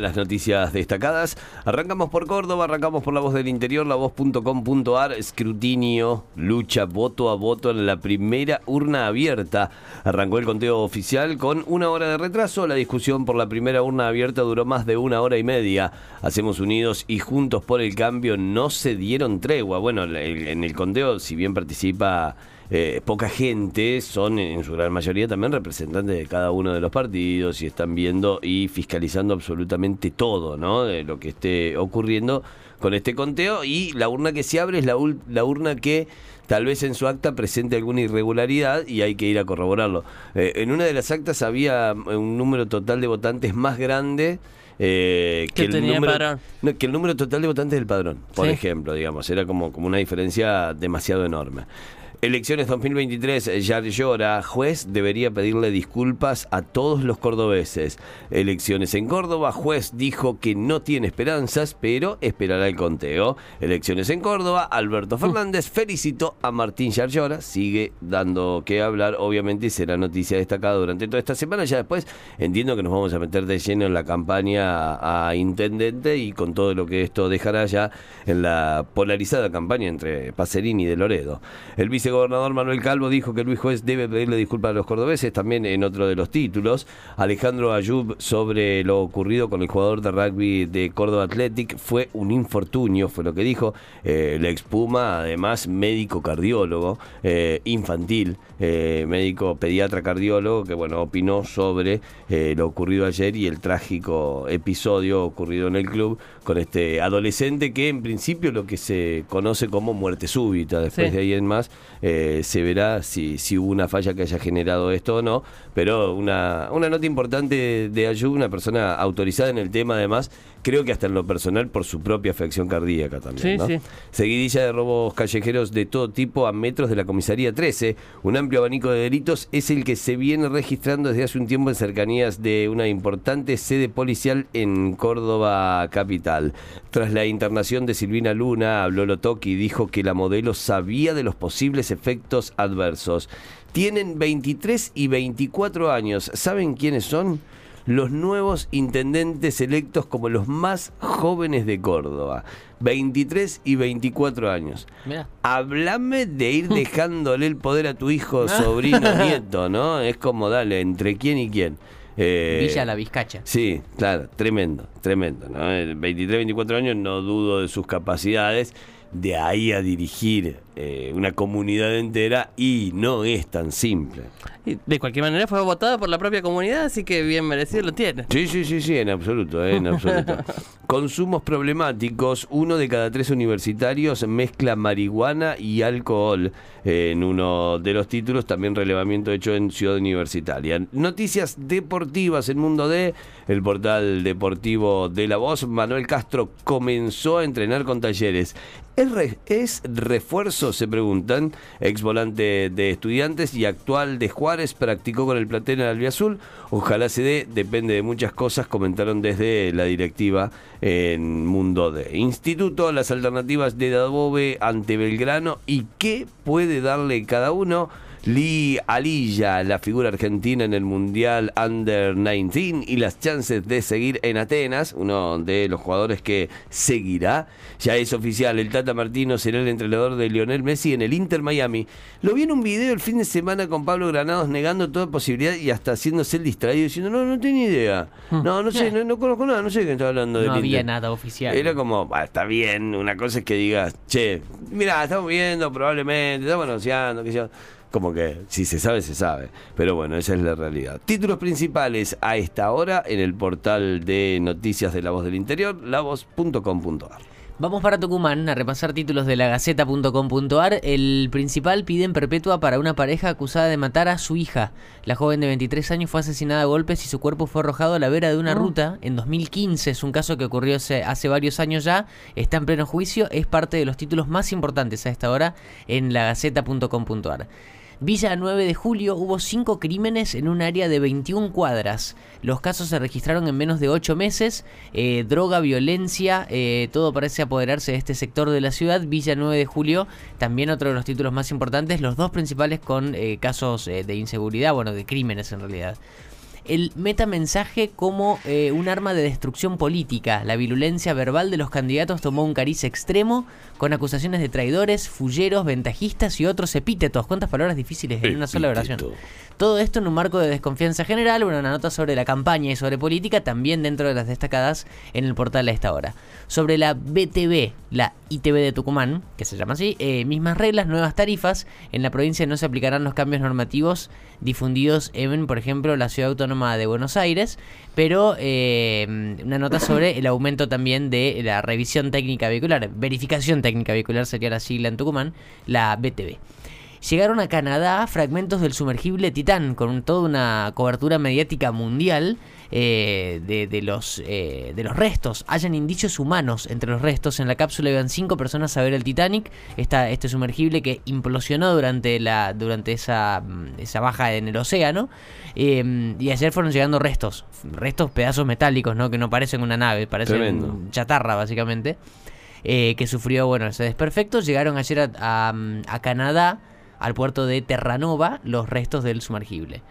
Las noticias destacadas. Arrancamos por Córdoba, arrancamos por la voz del interior, la voz.com.ar, escrutinio, lucha voto a voto en la primera urna abierta. Arrancó el conteo oficial con una hora de retraso. La discusión por la primera urna abierta duró más de una hora y media. Hacemos Unidos y Juntos por el Cambio no se dieron tregua. Bueno, en el conteo, si bien participa eh, poca gente, son en su gran mayoría también representantes de cada uno de los partidos y están viendo y fiscalizando absolutamente todo, ¿no? De lo que esté ocurriendo con este conteo y la urna que se abre es la, la urna que tal vez en su acta presente alguna irregularidad y hay que ir a corroborarlo. Eh, en una de las actas había un número total de votantes más grande eh, que, el número, que el número total de votantes del padrón, por ejemplo, digamos, era como, como una diferencia demasiado enorme. Elecciones 2023, ya llora. Juez debería pedirle disculpas a todos los cordobeses. Elecciones en Córdoba, juez dijo que no tiene esperanzas, pero esperará el conteo. Elecciones en Córdoba, Alberto mm. Fernández felicitó a Martín Yarlora. Sigue dando que hablar, obviamente, y será noticia destacada durante toda esta semana. Ya después entiendo que nos vamos a meter de lleno en la campaña a intendente y con todo lo que esto dejará ya en la polarizada campaña entre Pacerini y de Loredo. El vice gobernador Manuel Calvo dijo que Luis Juez debe pedirle disculpas a los cordobeses, también en otro de los títulos. Alejandro Ayub sobre lo ocurrido con el jugador de rugby de Córdoba Athletic fue un infortunio, fue lo que dijo. Eh, la expuma, además, médico cardiólogo eh, infantil, eh, médico pediatra cardiólogo, que bueno, opinó sobre lo ocurrido ayer y el trágico episodio ocurrido en el club con este adolescente que en principio lo que se conoce como muerte súbita, después de ahí en más eh, se verá si, si hubo una falla que haya generado esto o no, pero una, una nota importante de Ayub, una persona autorizada en el tema además, creo que hasta en lo personal por su propia afección cardíaca también. Seguidilla de robos callejeros de todo tipo a metros de la comisaría 13. Un amplio abanico de delitos es el que se viene registrando desde hace un tiempo en cercanías de una importante sede policial en Córdoba capital. Tras la internación de Silvina Luna, habló Lotoki y dijo que la modelo sabía de los posibles efectos adversos. Tienen 23 y 24 años. ¿Saben quiénes son? Los nuevos intendentes electos como los más jóvenes de Córdoba. 23 y 24 años. Mira. Hablame de ir dejándole el poder a tu hijo, sobrino, nieto, ¿no? Es como, dale, entre quién y quién. Eh, Villa La Vizcacha. Sí, claro, tremendo, tremendo. ¿no? 23, 24 años, no dudo de sus capacidades. De ahí a dirigir eh, una comunidad entera y no es tan simple. de cualquier manera fue votada por la propia comunidad, así que bien merecido lo tiene. Sí, sí, sí, sí, en absoluto, eh, en absoluto. Consumos problemáticos, uno de cada tres universitarios mezcla marihuana y alcohol eh, en uno de los títulos, también relevamiento hecho en Ciudad Universitaria. Noticias deportivas en Mundo D, el portal deportivo de La Voz, Manuel Castro comenzó a entrenar con talleres. ¿Es, refuerzo, se preguntan? Ex volante de estudiantes y actual de Juárez, practicó con el plantel en Albiazul. Ojalá se dé, depende de muchas cosas, comentaron desde la directiva en Mundo de Instituto, las alternativas de Dabobe ante Belgrano y qué puede darle cada uno. Lee Alilla, la figura argentina en el Mundial Under 19 y las chances de seguir en Atenas, uno de los jugadores que seguirá. Ya es oficial, el Tata Martino será el entrenador de Lionel Messi en el Inter Miami. Lo vi en un video el fin de semana con Pablo Granados negando toda posibilidad y hasta haciéndose el distraído diciendo, no, no tengo ni idea. Hmm. No, no sé, no, conozco nada, no sé qué está hablando. No había nada oficial. Era como, está bien, una cosa es que digas, che, mira, estamos viendo probablemente, estamos anunciando, que yo como que si se sabe, se sabe. Pero bueno, esa es la realidad. Títulos principales a esta hora en el portal de noticias de La Voz del Interior, lavoz.com.ar. Vamos para Tucumán a repasar títulos de la Gaceta.com.ar. El principal pide en perpetua para una pareja acusada de matar a su hija. La joven de 23 años fue asesinada a golpes y su cuerpo fue arrojado a la vera de una ruta en 2015. Es un caso que ocurrió hace, hace, varios años ya. Está en pleno juicio. Es parte de los títulos más importantes a esta hora en la Gaceta.com.ar. Villa 9 de julio hubo cinco crímenes en un área de 21 cuadras. Los casos se registraron en menos de 8 meses. Eh, droga, violencia, eh, todo parece apoderarse de este sector de la ciudad. Villa 9 de julio, también otro de los títulos más importantes, los dos principales con eh, casos de inseguridad, bueno, de crímenes en realidad el metamensaje como eh, un arma de destrucción política. La virulencia verbal de los candidatos tomó un cariz extremo con acusaciones de traidores, fulleros, ventajistas y otros epítetos. ¿Cuántas palabras difíciles en una sola oración? Todo esto en un marco de desconfianza general, una nota sobre la campaña y sobre política, también dentro de las destacadas en el portal a esta hora. Sobre la BTV, la ITV de Tucumán, que se llama así, eh, mismas reglas, nuevas tarifas. En la provincia no se aplicarán los cambios normativos difundidos en, por ejemplo, la ciudad autónoma de Buenos Aires, pero eh, una nota sobre el aumento también de la revisión técnica vehicular, verificación técnica vehicular sería la sigla en Tucumán, la BTV llegaron a Canadá fragmentos del sumergible Titán, con toda una cobertura mediática mundial eh, de, los, eh, de los restos. Hayan indicios humanos entre los restos. En la cápsula iban cinco personas a ver el Titanic, esta, este sumergible que implosionó durante, la, durante esa, mm, esa baja en el océano. Eh, y ayer fueron llegando restos, restos pedazos metálicos, ¿no? que no parecen una nave, parecen chatarra básicamente. que sufrió bueno ese desperfecto. Llegaron ayer a, a Canadá al puerto de Terranova los restos del sumergible.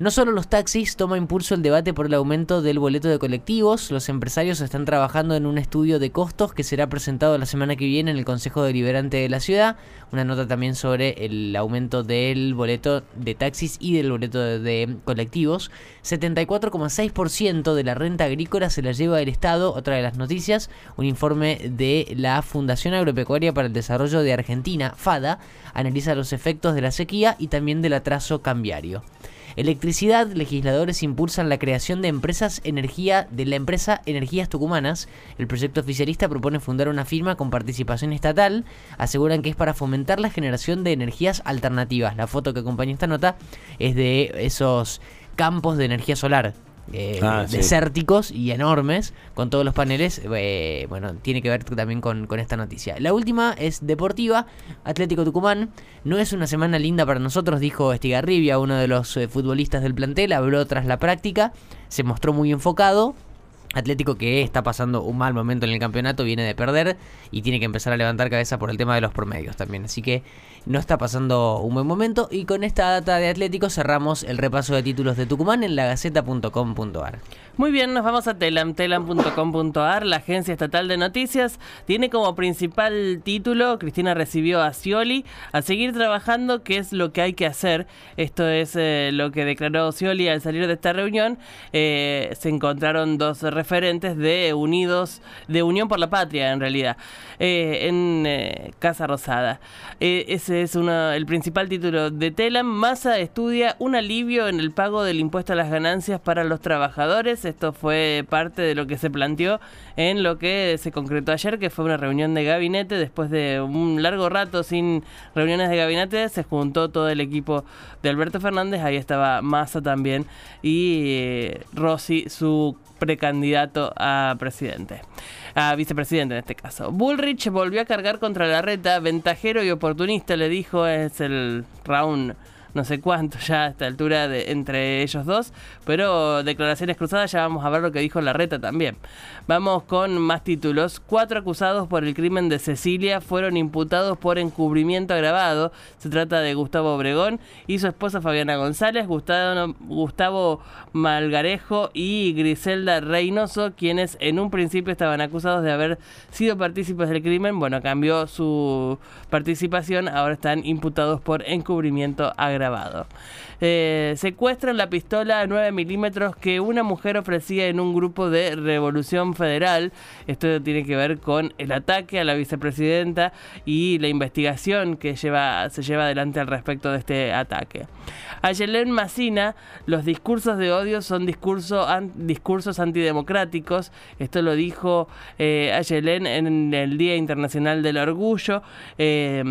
No solo los taxis toma impulso el debate por el aumento del boleto de colectivos, los empresarios están trabajando en un estudio de costos que será presentado la semana que viene en el Consejo Deliberante de la ciudad. Una nota también sobre el aumento del boleto de taxis y del boleto de, colectivos. 74,6% de la renta agrícola se la lleva el Estado, otra de las noticias, un informe de la Fundación Agropecuaria para el Desarrollo de Argentina, FADA, analiza los efectos de la sequía y también del atraso cambiario. Electricidad, legisladores impulsan la creación de empresas energía de la empresa Energías Tucumanas. El proyecto oficialista propone fundar una firma con participación estatal. Aseguran que es para fomentar la generación de energías alternativas. La foto que acompaña esta nota es de esos campos de energía solar eh, ah, desérticos y enormes, con todos los paneles, eh, bueno, tiene que ver también con, esta noticia. La última es deportiva, Atlético Tucumán. No es una semana linda para nosotros, dijo Estigarribia, uno de los eh, futbolistas del plantel, habló tras la práctica, se mostró muy enfocado, Atlético que está pasando un mal momento en el campeonato, viene de perder y tiene que empezar a levantar cabeza por el tema de los promedios también. Así que no está pasando un buen momento. Y con esta data de Atlético cerramos el repaso de títulos de Tucumán en lagaceta.com.ar. Muy bien, nos vamos a telam, telam.com.ar, la agencia estatal de noticias. Tiene como principal título, Cristina recibió a Scioli, a seguir trabajando, que es lo que hay que hacer. Esto es eh, lo que declaró Scioli al salir de esta reunión. Eh, se encontraron dos referentes de Unidos, de Unión por la Patria, en realidad, eh, en Casa Rosada. ese es el principal título de Telam. Massa estudia un alivio en el pago del impuesto a las ganancias para los trabajadores esto fue parte de lo que se planteó en lo que se concretó ayer, que fue una reunión de gabinete. Después de un largo rato sin reuniones de gabinete, se juntó todo el equipo de Alberto Fernández. Ahí estaba Massa también y eh, Rossi, su precandidato a presidente, a vicepresidente en este caso. Bullrich volvió a cargar contra la reta, ventajero y oportunista, le dijo, es el round no sé cuánto ya a esta altura de, entre ellos dos, pero declaraciones cruzadas ya vamos a ver lo que dijo la reta también. Vamos con más títulos. Cuatro acusados por el crimen de Cecilia fueron imputados por encubrimiento agravado. Se trata de Gustavo Obregón y su esposa Fabiana González, Gustavo, Gustavo Malgarejo y Griselda Reynoso, quienes en un principio estaban acusados de haber sido partícipes del crimen. Bueno, cambió su participación, ahora están imputados por encubrimiento agravado grabado. Eh, secuestran la pistola 9 milímetros que una mujer ofrecía en un grupo de Revolución Federal. Esto tiene que ver con el ataque a la vicepresidenta y la investigación que lleva, se lleva adelante al respecto de este ataque. A Yelén Massina, los discursos de odio son discurso, discursos antidemocráticos. Esto lo dijo eh, en el Día Internacional del Orgullo. Eh,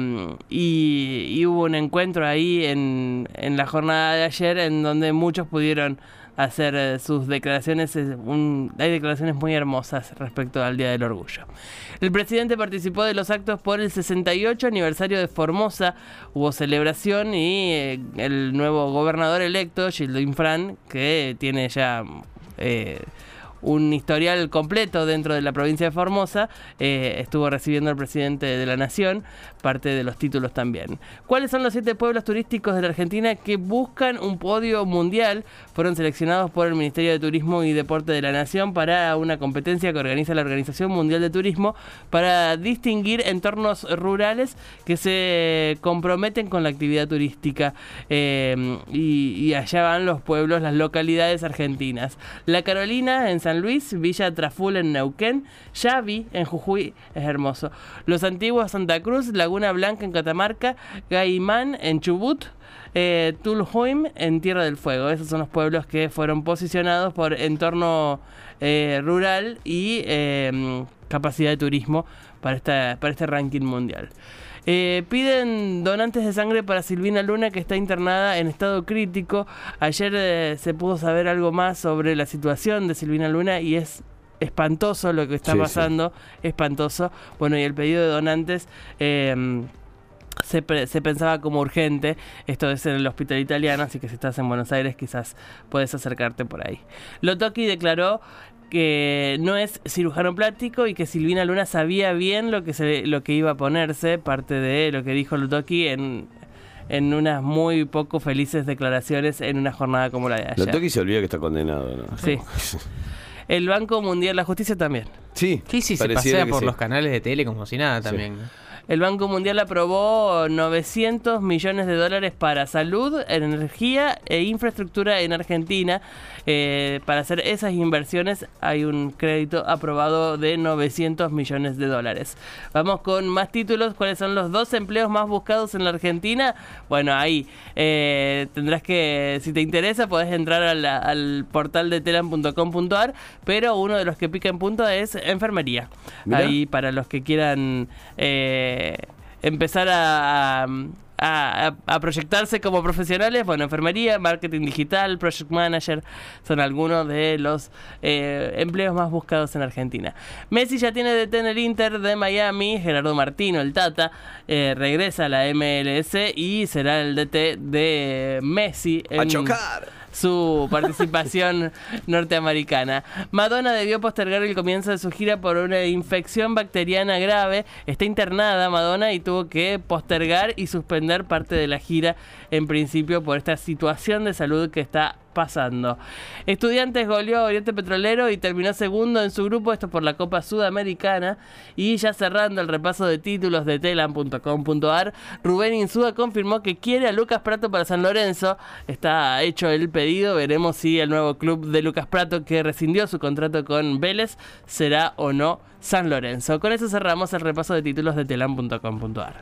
y, hubo un encuentro ahí en, en la jornada de ayer en donde muchos pudieron hacer eh, sus declaraciones. hay declaraciones muy hermosas respecto al Día del Orgullo. El presidente participó de los actos por el 68 aniversario de Formosa. Hubo celebración y eh, el nuevo gobernador electo, Gildo Infran, que tiene ya un historial completo dentro de la provincia de Formosa. Eh, estuvo recibiendo al presidente de la Nación, parte de los títulos también. ¿Cuáles son los siete pueblos turísticos de la Argentina que buscan un podio mundial? Fueron seleccionados por el Ministerio de Turismo y Deporte de la Nación para una competencia que organiza la Organización Mundial de Turismo para distinguir entornos rurales que se comprometen con la actividad turística. Eh, y, allá van los pueblos, las localidades argentinas. La Carolina en San Luis, Villa Traful en Neuquén, Yavi en Jujuy, es hermoso. Los antiguos Santa Cruz, Laguna Blanca en Catamarca, Gaimán en Chubut, eh, Tulhuim en Tierra del Fuego. Esos son los pueblos que fueron posicionados por entorno eh, rural y em, capacidad de turismo para, esta, para este ranking mundial. Eh, piden donantes de sangre para Silvina Luna, que está internada en estado crítico. Ayer eh, se pudo saber algo más sobre la situación de Silvina Luna y es espantoso lo que está pasando, espantoso. Bueno, y el pedido de donantes... Em, se, se, pensaba como urgente. Esto es en el hospital italiano, así que si estás en Buenos Aires quizás puedes acercarte por ahí. Lotoki declaró que no es cirujano plástico y que Silvina Luna sabía bien lo que, se, lo que iba a ponerse, parte de lo que dijo Lotoki en, en unas muy poco felices declaraciones en una jornada como la de ayer. Lotoki se olvida que está condenado, ¿no? Sí. El Banco Mundial, la justicia también. Sí, sí, sí, se pasea por los canales de tele como si nada también. El Banco Mundial aprobó 900 millones de dólares para salud, energía e infraestructura en Argentina. Eh, para hacer esas inversiones hay un crédito aprobado de 900 millones de dólares. Vamos con más títulos. ¿Cuáles son los dos empleos más buscados en la Argentina? Bueno, ahí eh, tendrás que, si te interesa, podés entrar al, portal de telan.com.ar, pero uno de los que pica en punto es enfermería. Ahí para los que quieran... Eh, empezar a, a, proyectarse como profesionales, bueno, enfermería, marketing digital, project manager, son algunos de los eh, empleos más buscados en Argentina. Messi ya tiene DT en el Inter de Miami, Gerardo Martino, el Tata, eh, regresa a la MLS y será el DT de Messi. En, a chocar su participación norteamericana. Madonna debió postergar el comienzo de su gira por una infección bacteriana grave. Está internada Madonna y tuvo que postergar y suspender parte de la gira en principio por esta situación de salud que está pasando. Estudiantes goleó a Oriente Petrolero y terminó segundo en su grupo, esto por la Copa Sudamericana. Y ya cerrando el repaso de títulos de telan.com.ar, Rubén Insúa confirmó que quiere a Lucas Prato para San Lorenzo. Está hecho el pedido, veremos si el nuevo club de Lucas Prato que rescindió su contrato con Vélez será o no San Lorenzo. Con eso cerramos el repaso de títulos de telan.com.ar.